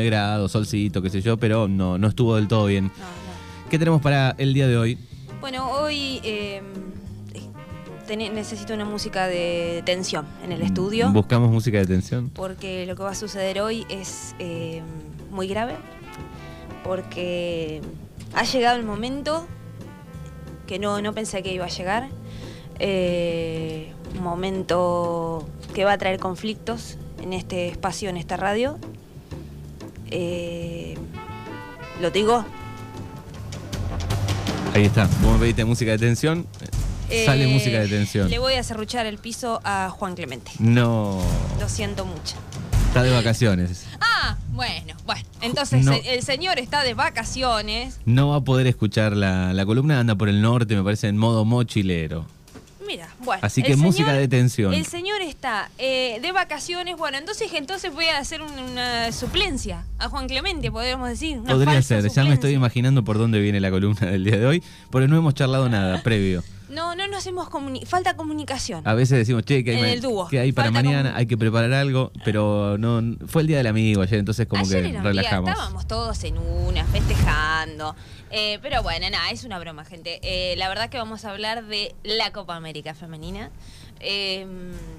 29 grados, solcito, qué sé yo, pero no, no estuvo del todo bien. No, no. ¿Qué tenemos para el día de hoy? Bueno, hoy eh, ten- necesito una música de tensión en el estudio. Buscamos música de tensión. porque lo que va a suceder hoy es eh, muy grave, porque ha llegado el momento que no, no pensé que iba a llegar, eh, un momento que va a traer conflictos en este espacio, en esta radio. Eh, ¿Lo digo? Ahí está. Vos me pediste música de tensión. Sale Eh, música de tensión. Le voy a serruchar el piso a Juan Clemente. No. Lo siento mucho. Está de vacaciones. Ah, bueno, bueno. Entonces No. el señor está de vacaciones. No va a poder escuchar la, la columna, anda por el norte, me parece, en modo mochilero. Bueno. Así que música de tensión. El señor está eh, de vacaciones. Bueno, entonces entonces voy a hacer un- una suplencia a Juan Clemente, podríamos decir. una Podría ser, ya me estoy imaginando por dónde viene la columna del día de hoy, porque no hemos charlado nada previo. No, no nos hemos comuni- falta comunicación. A veces decimos, che, que hay, que hay para Falta mañana, hay que preparar algo, pero no fue el día del amigo ayer, entonces como Ayer que día, relajamos. estábamos todos en una, festejando. Eh, pero bueno, nada, es una broma, gente. Eh, la verdad que vamos a hablar de la Copa América Femenina. Eh,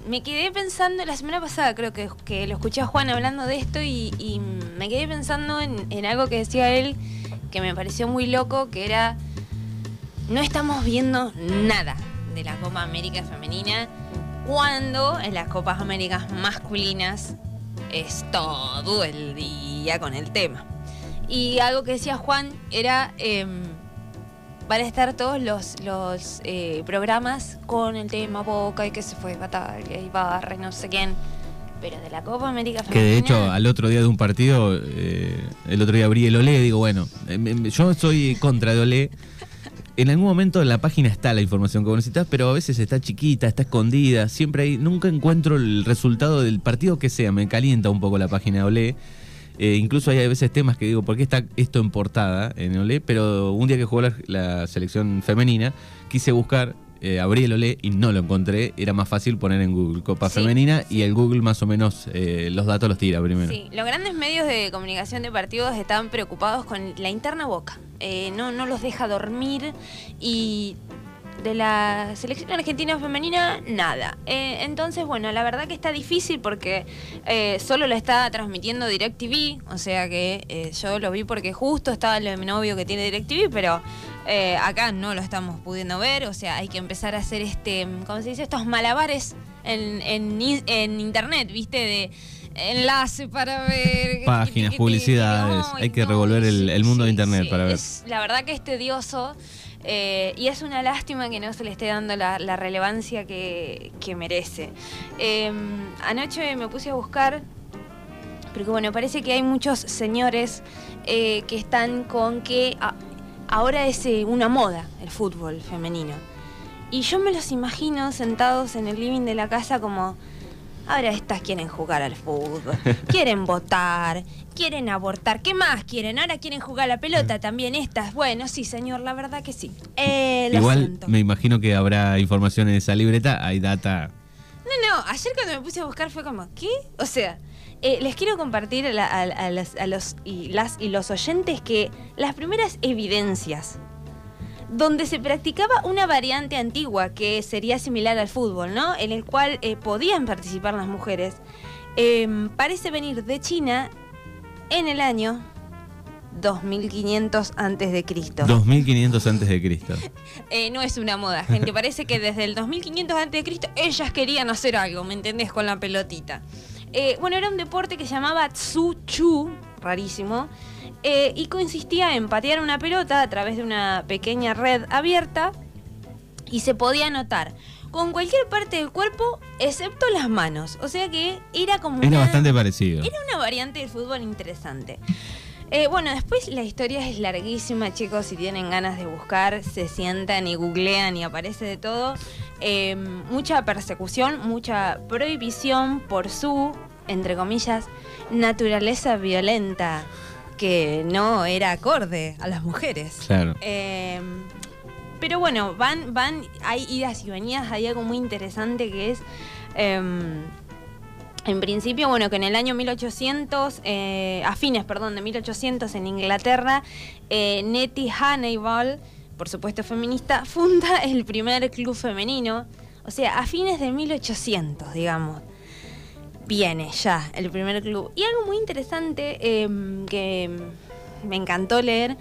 me quedé pensando, la semana pasada creo que, que lo escuché a Juan hablando de esto y, me quedé pensando en, en algo que decía él que me pareció muy loco, que era, no estamos viendo nada de la Copa América Femenina cuando en las Copas Américas masculinas es todo el día con el tema. Y algo que decía Juan era, em, van a estar todos los, los eh, programas con el tema Boca y que se fue Batalla y Barra y no sé quién. Pero de la Copa América Que de hecho, Femenina, al otro día de un partido, eh, el otro día abrí el Olé, digo, bueno, em, yo soy contra de Olé. En algún momento en la página está la información que necesitas, pero a veces está chiquita, está escondida, siempre hay, nunca encuentro el resultado del partido que sea, me calienta un poco la página de Olé. Eh, incluso hay a veces temas que digo, ¿por qué está esto en portada en Olé? Pero un día que jugó la, la selección femenina, quise buscar, eh, abrí el Olé y no lo encontré. Era más fácil poner en Google Copa Sí, Femenina y el Google más o menos eh, los datos los tira primero. Sí, los grandes medios de comunicación de partidos están preocupados con la interna Boca. Eh, no, no los deja dormir y de la selección argentina femenina, nada. Eh, entonces, bueno, la verdad que está difícil porque eh, solo lo está transmitiendo DirecTV, o sea que eh, yo lo vi porque justo estaba el de mi novio que tiene DirecTV, pero eh, acá no lo estamos pudiendo ver, o sea, hay que empezar a hacer este, ¿cómo se dice? Estos malabares en, en, in- en internet, ¿viste? De enlace para ver Páginas, publicidades, hay que revolver el- el mundo de internet para ver. es- la verdad que es tedioso eh, y es una lástima que no se le esté dando la, relevancia que, merece. Eh, anoche me puse a buscar, porque bueno, parece que hay muchos señores eh, que están con que ahora es eh, una moda el fútbol femenino. Y yo me los imagino sentados en el living de la casa como, ahora estas quieren jugar al fútbol, quieren votar, quieren abortar, ¿qué más quieren? Ahora quieren jugar a la pelota también estas. Bueno, sí, señor, la verdad que sí. Eh, lo Igual siento. me imagino que habrá información en esa libreta, hay data. No, no, ayer cuando me puse a buscar fue como, ¿qué? O sea, eh, les quiero compartir a, la- a- a las- a los y las y los oyentes que las primeras evidencias donde se practicaba una variante antigua que sería similar al fútbol, ¿no? En el cual eh, podían participar las mujeres, eh, parece venir de China en el año 2500 antes de Cristo. 2500 antes de Cristo. Eh, no es una moda, gente. Parece que desde el 2500 a.C. ellas querían hacer algo, ¿me entendés? Con la pelotita. Eh, bueno, era un deporte que se llamaba Tsu Chu, rarísimo, eh, y consistía en patear una pelota a través de una pequeña red abierta y se podía anotar con cualquier parte del cuerpo excepto las manos. O sea que era como Era una- bastante parecido. era una variante del fútbol interesante. Eh, bueno, después la historia es larguísima, chicos. Si tienen ganas de buscar, se sientan y googlean y aparece de todo. Eh, mucha persecución, mucha prohibición por su, entre comillas, naturaleza violenta, que no era acorde a las mujeres. Claro. Eh, pero bueno, van, van, hay idas y venidas, hay algo muy interesante que es em, en principio, bueno, que en el año 1800, eh, a fines, perdón, de 1800 en Inglaterra, eh, Nettie Hannibal, por supuesto feminista, funda el primer club femenino. O sea, a fines de 1800, digamos, viene ya el primer club. Y algo muy interesante em, que me encantó leer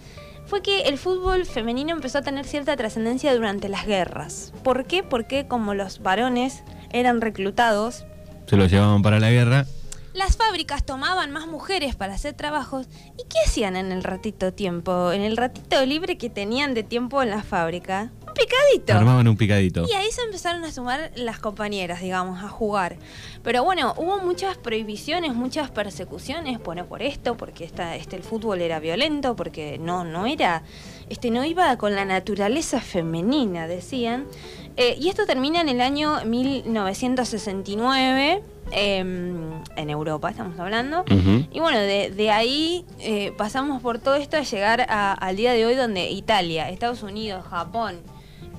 fue que el fútbol femenino empezó a tener cierta trascendencia durante las guerras. ¿Por qué? Porque como los varones eran reclutados se los llevaban para la guerra. Las fábricas tomaban más mujeres para hacer trabajos. ¿Y qué hacían en el ratito tiempo? En el ratito libre que tenían de tiempo en la fábrica. Un picadito. Armaban un picadito. Y ahí se empezaron a sumar las compañeras, digamos, a jugar. Pero bueno, hubo muchas prohibiciones, muchas persecuciones, bueno, por esto, porque esta, este, el fútbol era violento, porque no, no era, este, no iba con la naturaleza femenina, decían. Eh, y esto termina en el año 1969. Em, en Europa estamos hablando. Y bueno, de, ahí eh, pasamos por todo esto a llegar al día de hoy donde Italia, Estados Unidos, Japón,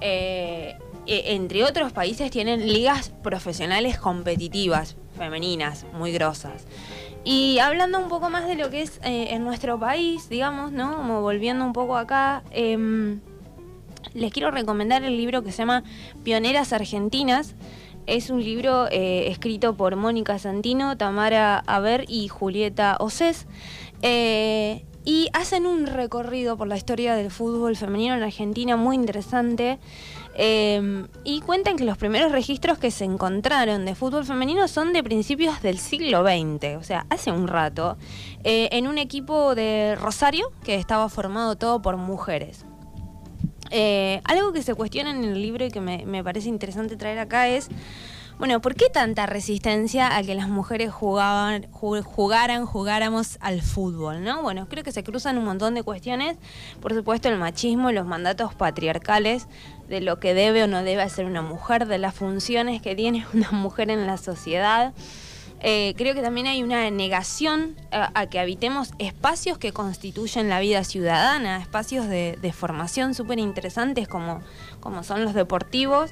eh, e, entre otros países tienen ligas profesionales competitivas, femeninas, muy grosas. Y hablando un poco más de lo que es en nuestro país, digamos, ¿no? Como volviendo un poco acá, em, les quiero recomendar el libro que se llama Pioneras Argentinas. Es un libro eh, escrito por Mónica Santino, Tamara Aber y Julieta Océs. Eh, y hacen un recorrido por la historia del fútbol femenino en Argentina muy interesante. Eh, y cuentan que los primeros registros que se encontraron de fútbol femenino son de principios del siglo XX, o sea, hace un rato, en un equipo de Rosario que estaba formado todo por mujeres. Eh, algo que se cuestiona en el libro y que me, parece interesante traer acá es, bueno, ¿por qué tanta resistencia a que las mujeres jugaban, jugaran, jugáramos al fútbol? ¿no? Bueno, creo que se cruzan un montón de cuestiones, por supuesto el machismo, los mandatos patriarcales de lo que debe o no debe hacer una mujer, de las funciones que tiene una mujer en la sociedad. Eh, creo que también hay una negación a, que habitemos espacios que constituyen la vida ciudadana, espacios de, formación súper interesantes como, como son los deportivos.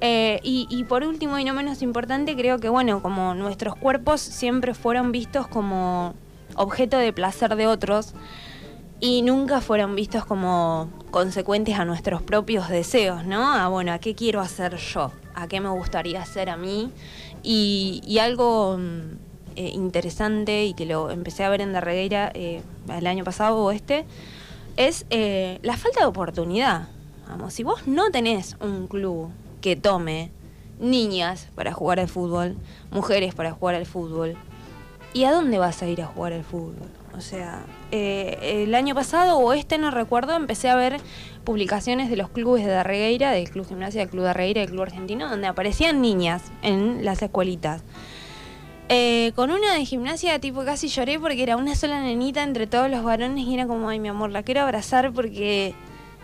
Eh, y, por último y no menos importante, creo que bueno, como nuestros cuerpos siempre fueron vistos como objeto de placer de otros y nunca fueron vistos como consecuentes a nuestros propios deseos, ¿no? A bueno, ¿a qué quiero hacer yo? ¿A qué me gustaría hacer a mí? Y, algo mm, eh, interesante y que lo empecé a ver en Darregueira eh, el año pasado o este, es eh, la falta de oportunidad. Vamos, si vos no tenés un club que tome niñas para jugar al fútbol, mujeres para jugar al fútbol, ¿y a dónde vas a ir a jugar al fútbol? O sea, el año pasado o este no recuerdo, empecé a ver publicaciones de los clubes de Darregueira, del Club Gimnasia, del Club Darregueira, del Club Argentino, donde aparecían niñas en las escuelitas. Eh, con una de gimnasia, tipo, casi lloré porque era una sola nenita entre todos los varones y era como, ay, mi amor, la quiero abrazar porque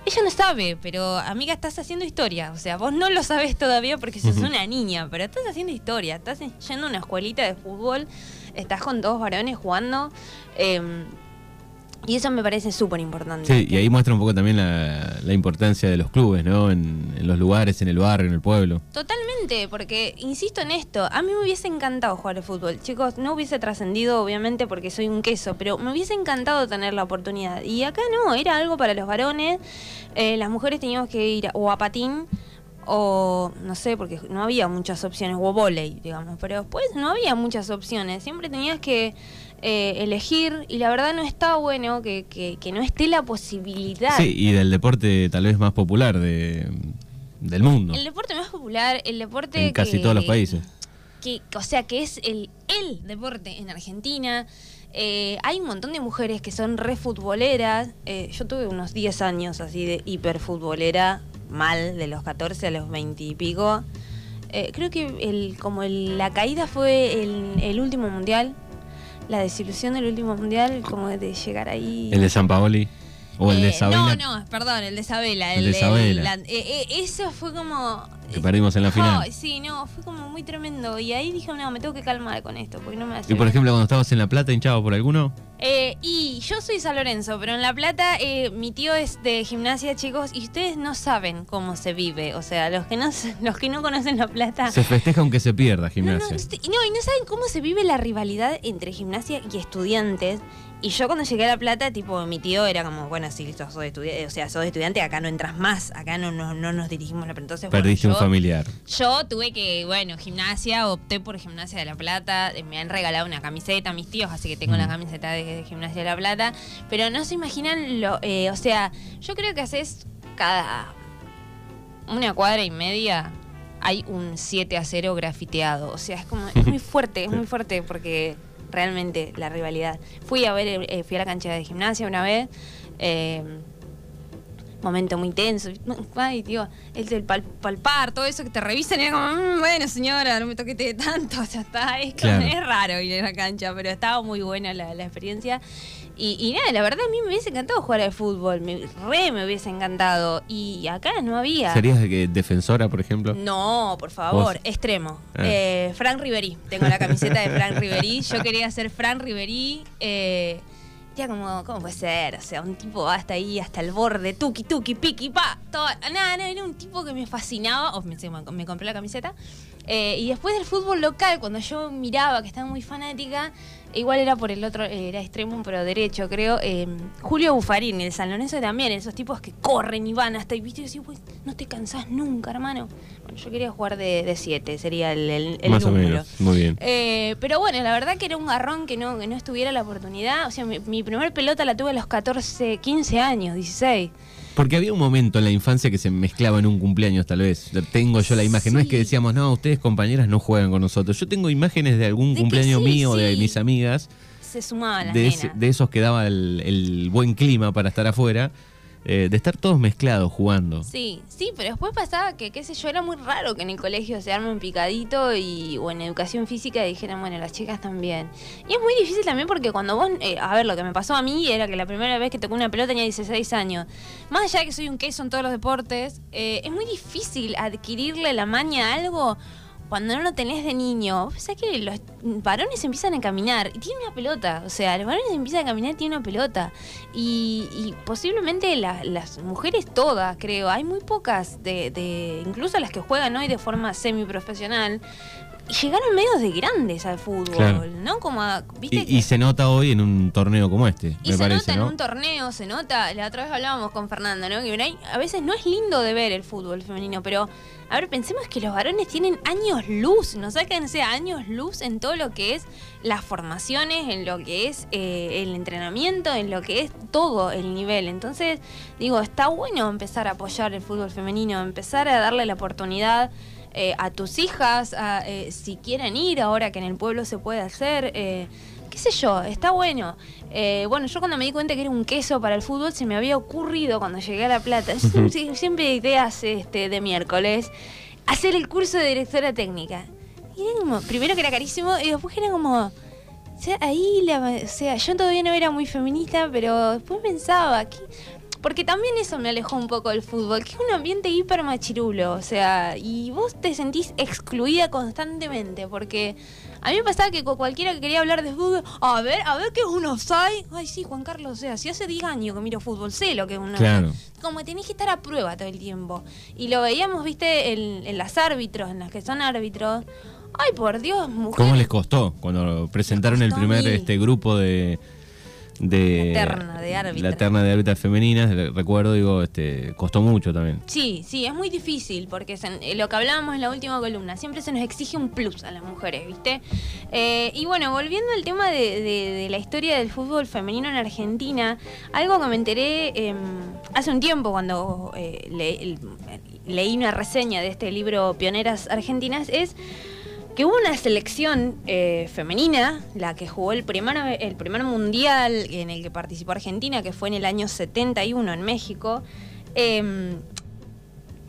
ella no sabe, pero amiga, estás haciendo historia. O sea, vos no lo sabes todavía porque sos una niña, pero estás haciendo historia. Estás yendo a una escuelita de fútbol, estás con dos varones jugando. Em, y eso me parece súper importante. Sí, y ahí muestra un poco también la, importancia de los clubes, ¿no? En, los lugares, en el barrio, en el pueblo. Totalmente, porque insisto en esto, a mí me hubiese encantado jugar al fútbol. Chicos, no hubiese trascendido obviamente porque soy un queso, pero me hubiese encantado tener la oportunidad. Y acá no, era algo para los varones. Eh, las mujeres teníamos que ir o a patín o no sé, porque no había muchas opciones, o volei, digamos, pero después no había muchas opciones. Siempre tenías que eh, elegir y la verdad no está bueno que, que, no esté la posibilidad. Sí, y del deporte tal vez más popular de, del mundo. El deporte más popular, el deporte... En casi todos los países. Que, o sea, que es el, el deporte en Argentina. Eh, hay un montón de mujeres que son re futboleras. Eh, yo tuve unos 10 años así de hiperfutbolera, mal, de los 14 a los 20 y pico. creo que el, como la caída fue el, el último mundial, la desilusión del último mundial, como de llegar ahí. ¿El de San Paoli? ¿O el de eh, No, no, perdón, el de Sabela. El, de Sabela. Eh, eh, eso fue como. Que perdimos en la final. Sí, no, fue como muy tremendo. Y ahí dije, no, me tengo que calmar con esto, porque no me ¿Y por ejemplo, cuando estabas en La Plata, hinchado por alguno? Y yo soy San Lorenzo, pero en La Plata eh, mi tío es de gimnasia, chicos, y ustedes no saben cómo se vive. O sea, los que no, los que no conocen La Plata. Se festeja aunque se pierda gimnasia. no, no, y no saben cómo se vive la rivalidad entre gimnasia y estudiantes. Y yo cuando llegué a La Plata, tipo, mi tío era como, bueno, sí, listo, sos estudiante, o sea, sos estudiante, acá no entras más, acá no, no, no nos dirigimos la entonces bueno, Perdiste un familiar. yo tuve que, bueno, gimnasia, opté por gimnasia de La Plata, eh, me han regalado una camiseta mis tíos, así que tengo Mm. la camiseta de, de gimnasia de La Plata, pero no se imaginan lo, eh, o sea, yo creo que haces cada una cuadra y media hay un 7 a 0 grafiteado, o sea, es como, es muy fuerte, es muy fuerte porque realmente la rivalidad. Fui a ver, eh, fui a la cancha de gimnasia una vez, eh, momento muy tenso. Ay, tío, el pal- palpar, todo eso que te revisan y era como, "Mm, bueno, señora, no me toquete tanto, ya está. Es, como- Claro. es raro ir a la cancha, pero estaba muy buena la, la experiencia. Y, y nada, la verdad a mí me hubiese encantado jugar al fútbol, me, re me hubiese encantado. Y acá no había. ¿Serías de que defensora, por ejemplo? No, por favor, ¿Vos? extremo. Ah. Eh, Frank Ribery. Tengo la camiseta de Frank Ribery. Yo quería ser Frank Ribery. Eh, ya como, ¿cómo puede ser? O sea, un tipo hasta ahí, hasta el borde, tuki, tuki, piqui, pa. Todo, nada, no, era un tipo que me fascinaba. O me, me compré la camiseta. Eh, y después del fútbol local, cuando yo miraba que estaba muy fanática, igual era por el otro, era extremo, pero derecho, creo. eh, Julio Buffarini, el San Lorenzo también, esos tipos que corren y van hasta y viste y "Pues, no te cansás nunca, hermano. Bueno, yo quería jugar de 7, sería el, el, el Más o menos. Muy bien. Eh, pero bueno, la verdad que era un garrón que no, que no estuviera la oportunidad. O sea, mi, mi primer pelota la tuve a los 14, 15 años, 16. Porque había un momento en la infancia que se mezclaba en un cumpleaños, tal vez. Tengo yo la imagen. No es que decíamos, no, ustedes compañeras no juegan con nosotros. Yo tengo imágenes de algún De cumpleaños sí, mío, de mis amigas, Se sumaban las de, nenas. ese- de esos que daba el, el buen clima para estar afuera, eh, de estar todos mezclados jugando. Sí, sí, pero después pasaba que, qué sé yo, era muy raro que en el colegio se arme un picadito y, o en educación física dijeran, bueno, las chicas también. Y es muy difícil también porque cuando vos, eh, a ver, lo que me pasó a mí era que la primera vez que tocó una pelota tenía 16 años. Más allá de que soy un queso en todos los deportes, eh, es muy difícil adquirirle la maña a algo cuando no lo tenés de niño. O sea que los varones empiezan a caminar y tienen una pelota. O sea, los varones empiezan a caminar y tienen una pelota. Y, y posiblemente la- las mujeres todas, creo. Hay muy pocas, de, de incluso las que juegan hoy de forma semiprofesional. Llegaron medios de grandes al fútbol, Claro. ¿no? Como, a- ¿viste? Y, que- y se nota hoy en un torneo como este, y me se parece, nota en ¿no? un torneo, se nota. La otra vez hablábamos con Fernando, ¿no? Que a veces no es lindo de ver el fútbol femenino, pero a ver, pensemos que los varones tienen años luz, nos sáquense años luz en todo lo que es las formaciones, en lo que es eh, el entrenamiento, en lo que es todo el nivel. Entonces, digo, está bueno empezar a apoyar el fútbol femenino, empezar a darle la oportunidad. Eh, a tus hijas, a, eh, si quieren ir ahora que en el pueblo se puede hacer, eh, qué sé yo, está bueno. Eh, bueno, yo cuando me di cuenta que era un queso para el fútbol, se me había ocurrido cuando llegué a La Plata, siempre, siempre ideas este, de miércoles, hacer el curso de directora técnica. Y era como, primero que era carísimo y después que era como... O sea, ahí, la, o sea, yo todavía no era muy feminista, pero después pensaba que... Porque también eso me alejó un poco del fútbol, que es un ambiente hiper machirulo, o sea, y vos te sentís excluida constantemente, porque a mí me pasaba que con cualquiera que quería hablar de fútbol, a ver, a ver qué es un offside. Ay, sí, Juan Carlos, o sea, si hace 10 años que miro fútbol, sé lo que es un Claro. Como que tenés que estar a prueba todo el tiempo. Y lo veíamos, viste, en, en las árbitros, en las que son árbitros. Ay, por Dios, mujer. ¿Cómo les costó cuando presentaron el primer este grupo de de La terna de árbitras. la terna de árbitras femeninas, re- recuerdo, digo, este costó mucho también. Sí, sí, es muy difícil porque se- eh, lo que hablábamos en la última columna, siempre se nos exige un plus a las mujeres, ¿viste? Eh, y bueno, volviendo al tema de, de- de la historia del fútbol femenino en Argentina, algo que me enteré eh, hace un tiempo cuando eh, le- leí una reseña de este libro Pioneras Argentinas es que hubo una selección eh, femenina, la que jugó el primer, el primer mundial en el que participó Argentina, que fue en el año 71 en México, em,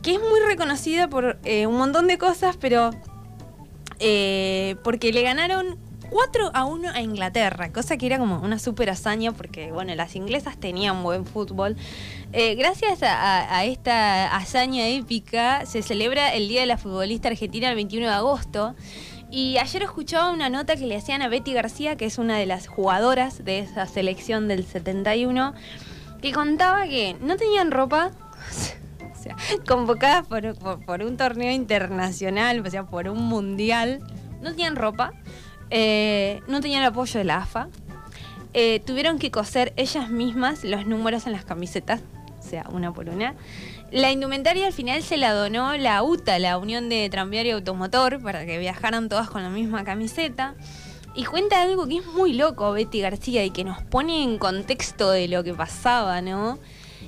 que es muy reconocida por eh, un montón de cosas, pero eh, porque le ganaron 4 a 1 a Inglaterra, cosa que era como una super hazaña porque, bueno, las inglesas tenían buen fútbol. Eh, gracias a, esta hazaña épica se celebra el Día de la Futbolista Argentina el 21 de agosto. Y ayer escuchaba una nota que le hacían a Betty García, que es una de las jugadoras de esa selección del 71, que contaba que no tenían ropa, o sea, convocadas por- por un torneo internacional, o sea, por un mundial, no tenían ropa, eh, no tenían el apoyo de la AFA, eh, tuvieron que coser ellas mismas los números en las camisetas, o sea, una por una. La indumentaria al final se la donó la UTA, la Unión de Tranviario y Automotor, para que viajaran todas con la misma camiseta. Y cuenta algo que es muy loco Betty García y que nos pone en contexto de lo que pasaba, ¿no?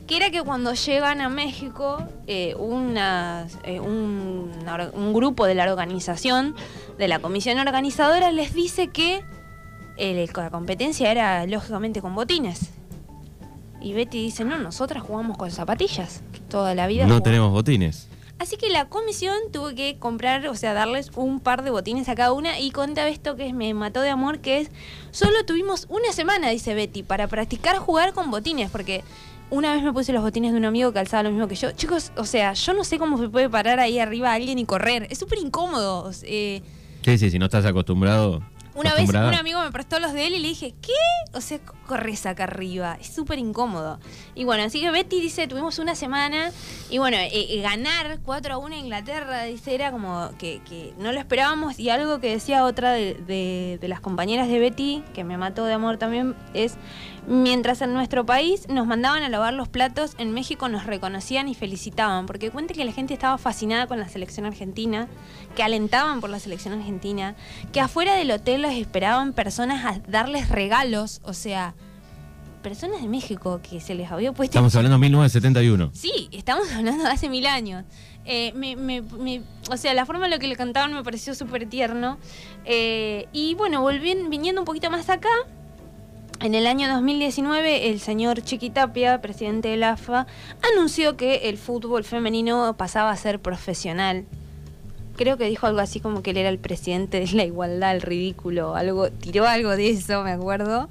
Que era que cuando llegan a México, eh, una- eh, un, un grupo de la organización, de la comisión organizadora, les dice que el- la competencia era lógicamente con botines. Y Betty dice, no, nosotras jugamos con zapatillas. Toda la vida. No jugamos". tenemos botines. Así que la comisión tuvo que comprar, o sea, darles un par de botines a cada una y contaba esto que me mató de amor, que es, solo tuvimos una semana, dice Betty, para practicar jugar con botines, porque una vez me puse los botines de un amigo que calzaba lo mismo que yo. Chicos, o sea, yo no sé cómo se puede parar ahí arriba alguien y correr, es súper incómodo. eh, Sí, sí, si no estás acostumbrado. una vez un amigo me prestó los de él y le dije, ¿qué? O sea, ¿cómo corres acá arriba? Es súper incómodo. Y bueno, así que Betty dice, tuvimos una semana y bueno, eh, eh, ganar 4 a 1 a Inglaterra, dice, era como que, no lo esperábamos. Y algo que decía otra de, de- de las compañeras de Betty, que me mató de amor también, es, mientras en nuestro país nos mandaban a lavar los platos, en México nos reconocían y felicitaban, porque cuenta que la gente estaba fascinada con la selección argentina, que alentaban por la selección argentina, que afuera del hotel los esperaban personas a darles regalos, o sea, personas de México que se les había puesto... Estamos hablando de 1971. Sí, estamos hablando de hace mil años. Eh, me- me- me- o sea, la forma en la que le cantaban me pareció súper tierno. Eh, y bueno, volviendo, viniendo un poquito más acá, en el año 2019 el señor Chiquitapia, presidente de la AFA, anunció que el fútbol femenino pasaba a ser profesional. Creo que dijo algo así como que él era el presidente de la igualdad, el ridículo, algo, tiró algo de eso, me acuerdo.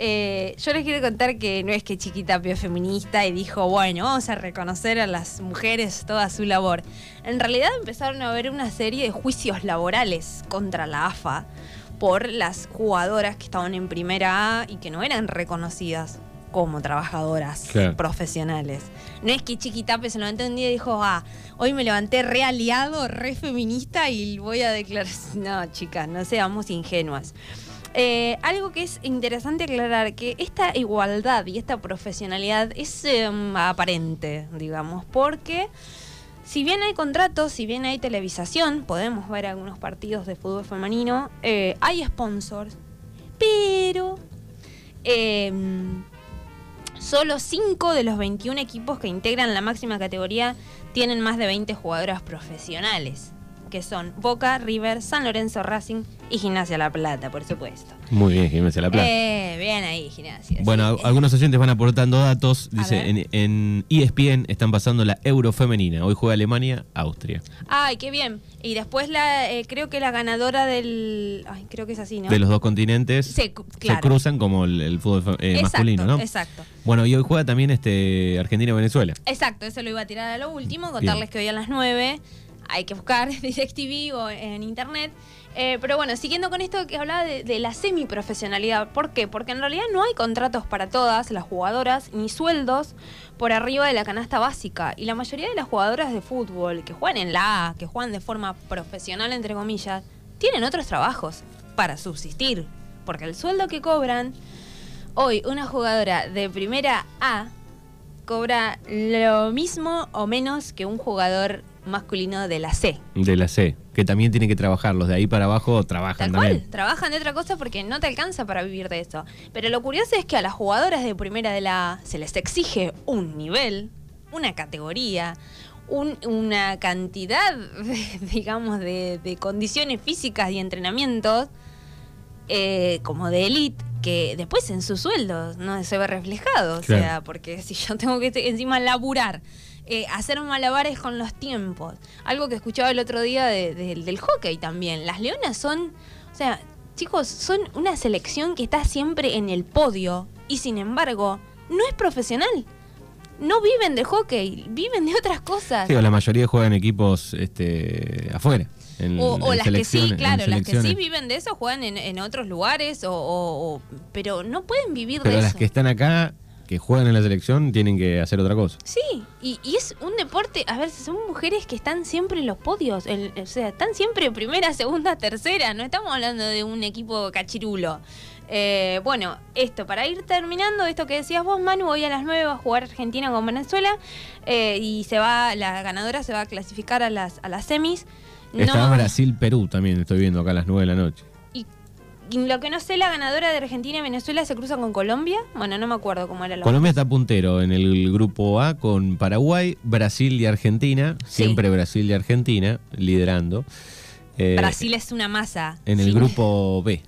Eh, yo les quiero contar que no es que Chiquitapia es feminista y dijo, bueno, vamos a reconocer a las mujeres toda su labor. En realidad empezaron a haber una serie de juicios laborales contra la AFA por las jugadoras que estaban en primera A y que no eran reconocidas como trabajadoras Claro. profesionales. No es que Chiquitape se levantó un día y dijo, ah, hoy me levanté re aliado, re feminista y voy a declarar... No, chicas, no seamos ingenuas. Eh, algo que es interesante aclarar, que esta igualdad y esta profesionalidad es em, aparente, digamos, porque si bien hay contratos, si bien hay televisación, podemos ver algunos partidos de fútbol femenino, eh, hay sponsors, pero em, solo 5 de los 21 equipos que integran la máxima categoría tienen más de 20 jugadoras profesionales, que son Boca, River, San Lorenzo, Racing y Gimnasia La Plata, por supuesto. Muy bien, Gimnasia La Plata. Eh, bien ahí, Gimnasia. Bueno, sí. a- algunos oyentes van aportando datos. Dice, en, en E ESPN están pasando la Euro femenina. Hoy juega Alemania, Austria. Ay, qué bien. Y después la, eh, creo que la ganadora del... Ay, creo que es así, ¿no? De los dos continentes Se cruzan como el, el fútbol eh, Exacto, masculino, ¿no? Exacto. Bueno, y hoy juega también este Argentina-Venezuela. Exacto, eso lo iba a tirar a lo último, contarles que hoy a las 9 hay que buscar DirecTV o en internet. Eh, pero bueno, siguiendo con esto que hablaba de, de la semiprofesionalidad, ¿por qué? Porque en realidad no hay contratos para todas las jugadoras ni sueldos por arriba de la canasta básica. Y la mayoría de las jugadoras de fútbol que juegan en la A, que juegan de forma profesional, entre comillas, tienen otros trabajos para subsistir. Porque el sueldo que cobran hoy una jugadora de primera A cobra lo mismo o menos que un jugador masculino de la C. De la C, que también tiene que trabajar. Los de ahí para abajo Tal trabajan cual, también. trabajan de otra cosa porque no te alcanza para vivir de eso. Pero lo curioso es que a las jugadoras de primera de la A se les exige un nivel, una categoría, un- una cantidad, digamos, de, de condiciones físicas y entrenamientos eh, como de elite que después en sus sueldos no se ve reflejado. O sea, porque si yo tengo que encima laburar, eh, hacer malabares con los tiempos, algo que escuchaba el otro día de- de- del hockey también. Las leonas son, o sea, chicos, son una selección que está siempre en el podio y sin embargo no es profesional. No viven de hockey, viven de otras cosas. Sí, o la mayoría juegan equipos este, afuera. en, o, o en las que sí, claro, las que sí viven de eso juegan en, en otros lugares, o, o- o- pero no pueden vivir Pero de las eso. que están acá, que juegan en la selección, tienen que hacer otra cosa. Sí, y, y es un deporte, a ver, son mujeres que están siempre en los podios, en- o sea, están siempre primera, segunda, tercera, no estamos hablando de un equipo cachirulo. Eh, bueno, esto, para ir terminando, esto que decías vos, Manu, hoy a las 9 va a jugar Argentina con Venezuela eh, y se va, la ganadora se va a clasificar a las, a las semis. Está No- Brasil-Perú también, estoy viendo acá a las 9 de la noche. Lo que no sé, la ganadora de Argentina y Venezuela se cruza con Colombia. Bueno, no me acuerdo cómo era la Colombia está puntero en el grupo A con Paraguay, Brasil y Argentina. Sí. Siempre Brasil y Argentina liderando. Eh, Brasil es una masa. En el Sí. grupo B.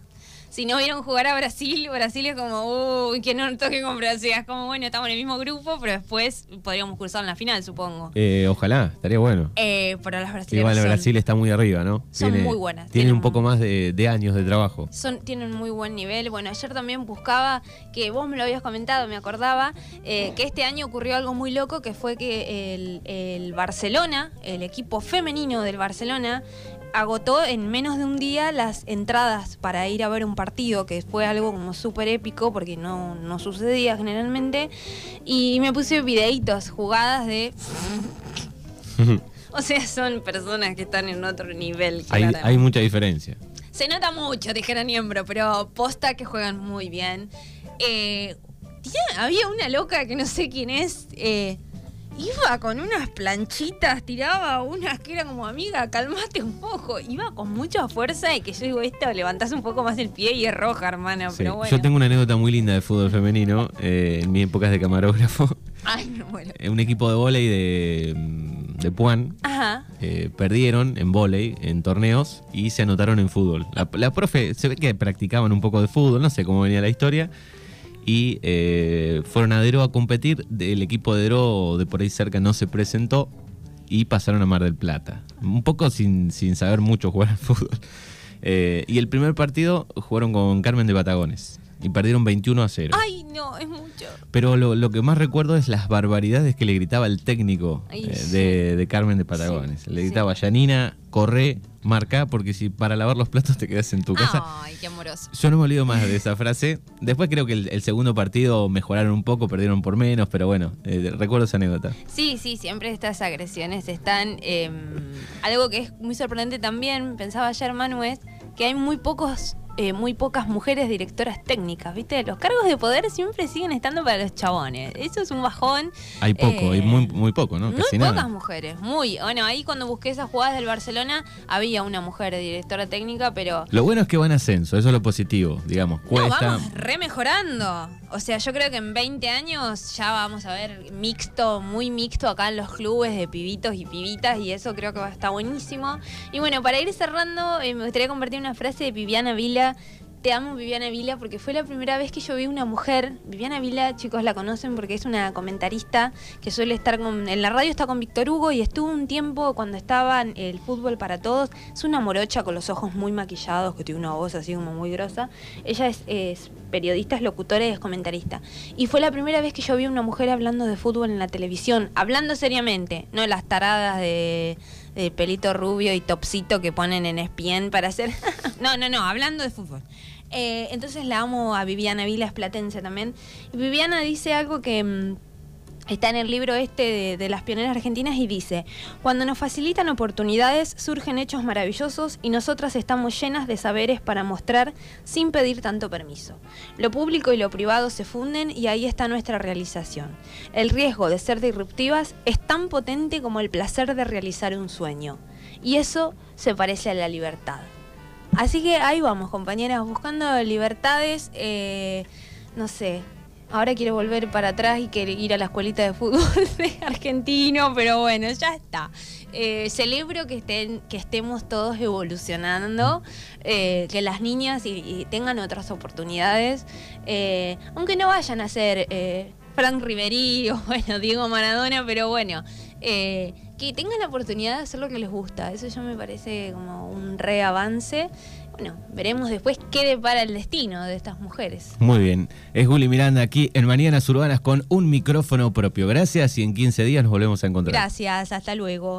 si no vieron jugar a Brasil, Brasil es como, uy, que no toque con Brasil. Es como, bueno, estamos en el mismo grupo, pero después podríamos cruzar en la final, supongo. Eh, ojalá, estaría bueno. Eh, pero las brasileñas Igual son, Brasil está muy arriba, ¿no? son muy buenas. Tiene Tienen un poco más de, de años de trabajo. son- tienen muy buen nivel. Bueno, ayer también buscaba, que vos me lo habías comentado, me acordaba, eh, que este año ocurrió algo muy loco, que fue que el, el Barcelona, el equipo femenino del Barcelona, agotó en menos de un día las entradas para ir a ver un partido, que fue algo como súper épico, porque no, no sucedía generalmente. Y me puse videitos, jugadas de... O sea, son personas que están en otro nivel. hay, hay mucha diferencia. Se nota mucho, dijera Niembro, pero posta que juegan muy bien. Eh, tía, había una loca que no sé quién es. eh, iba con unas planchitas, tiraba unas que era como amiga, calmate un poco. Iba con mucha fuerza y que yo digo, esto, levantás un poco más el pie y es roja, hermana. Sí. Pero bueno. Yo tengo una anécdota muy linda de fútbol femenino eh, en mi época de camarógrafo. Ay, no, bueno. Eh, un equipo de vóley de, de Puan Ajá. eh, perdieron en vóley en torneos y se anotaron en fútbol. La, la profe se ve que practicaban un poco de fútbol, no sé cómo venía la historia. Y eh, fueron a Dero a competir. El equipo de Dero de por ahí cerca no se presentó y pasaron a Mar del Plata. Un poco sin, sin saber mucho jugar al fútbol. Eh, y el primer partido jugaron con Carmen de Patagones y perdieron 21 a 0. Ay, no, es mucho. Pero lo, lo que más recuerdo es las barbaridades que le gritaba el técnico Ay, eh, sí. de, de Carmen de Patagones. Sí, le gritaba, Yanina, corre, marca, porque si para lavar los platos te quedas en tu casa. Ay, qué amoroso. Yo no me olvido más de esa frase. Después creo que el, el segundo partido mejoraron un poco, perdieron por menos, pero bueno, eh, recuerdo esa anécdota. Sí, sí, siempre estas agresiones están. eh, algo que es muy sorprendente también, pensaba ayer Manu, es que hay muy pocos. Eh, muy pocas mujeres directoras técnicas, ¿viste? Los cargos de poder siempre siguen estando para los chabones. Eso es un bajón. Hay poco, hay Eh, muy, muy poco, ¿no? Muy Casi pocas nada. mujeres, muy. Bueno, ahí cuando busqué esas jugadas del Barcelona, había una mujer directora técnica, pero Lo bueno es que va en ascenso, eso es lo positivo, digamos. no, Cuesta. vamos re mejorando. O sea, yo creo que en 20 años ya vamos a ver mixto, muy mixto acá en los clubes de pibitos y pibitas y eso creo que va a estar buenísimo. Y bueno, para ir cerrando, eh, me gustaría compartir una frase de Viviana Vila. Te amo Viviana Vila porque fue la primera vez que yo vi una mujer. Viviana Vila, chicos, la conocen porque es una comentarista que suele estar con, en la radio, está con Víctor Hugo y estuvo un tiempo cuando estaba en el fútbol para todos. Es una morocha con los ojos muy maquillados, que tiene una voz así como muy grosa. Ella es, es periodista, es locutora y fue la primera vez que yo vi una mujer hablando de fútbol en la televisión, hablando seriamente, no las taradas de, de pelito rubio y topsito que ponen en ESPN para hacer... no, no, no, hablando de fútbol. Eh, entonces la amo a Viviana Vila, es platense también. Y Viviana dice algo que... Está en el libro este de, de las pioneras argentinas y dice, cuando nos facilitan oportunidades surgen hechos maravillosos y nosotras estamos llenas de saberes para mostrar sin pedir tanto permiso. Lo público y lo privado se funden y ahí está nuestra realización. El riesgo de ser disruptivas es tan potente como el placer de realizar un sueño. Y eso se parece a la libertad. Así que ahí vamos, compañeras, buscando libertades, eh, no sé. Ahora quiero volver para atrás y quiero ir a la escuelita de fútbol de argentino, pero bueno, ya está. Eh, celebro que estén, que estemos todos evolucionando, eh, que las niñas y, y tengan otras oportunidades, eh, aunque no vayan a ser eh, Frank Ribery o bueno, Diego Maradona, pero bueno, eh, que tengan la oportunidad de hacer lo que les gusta. Eso ya me parece como un reavance. Bueno, veremos después qué depara el destino de estas mujeres. Muy bien. Es Guli Miranda aquí en Mañanas Urbanas con un micrófono propio. Gracias y en 15 días nos volvemos a encontrar. Gracias, hasta luego.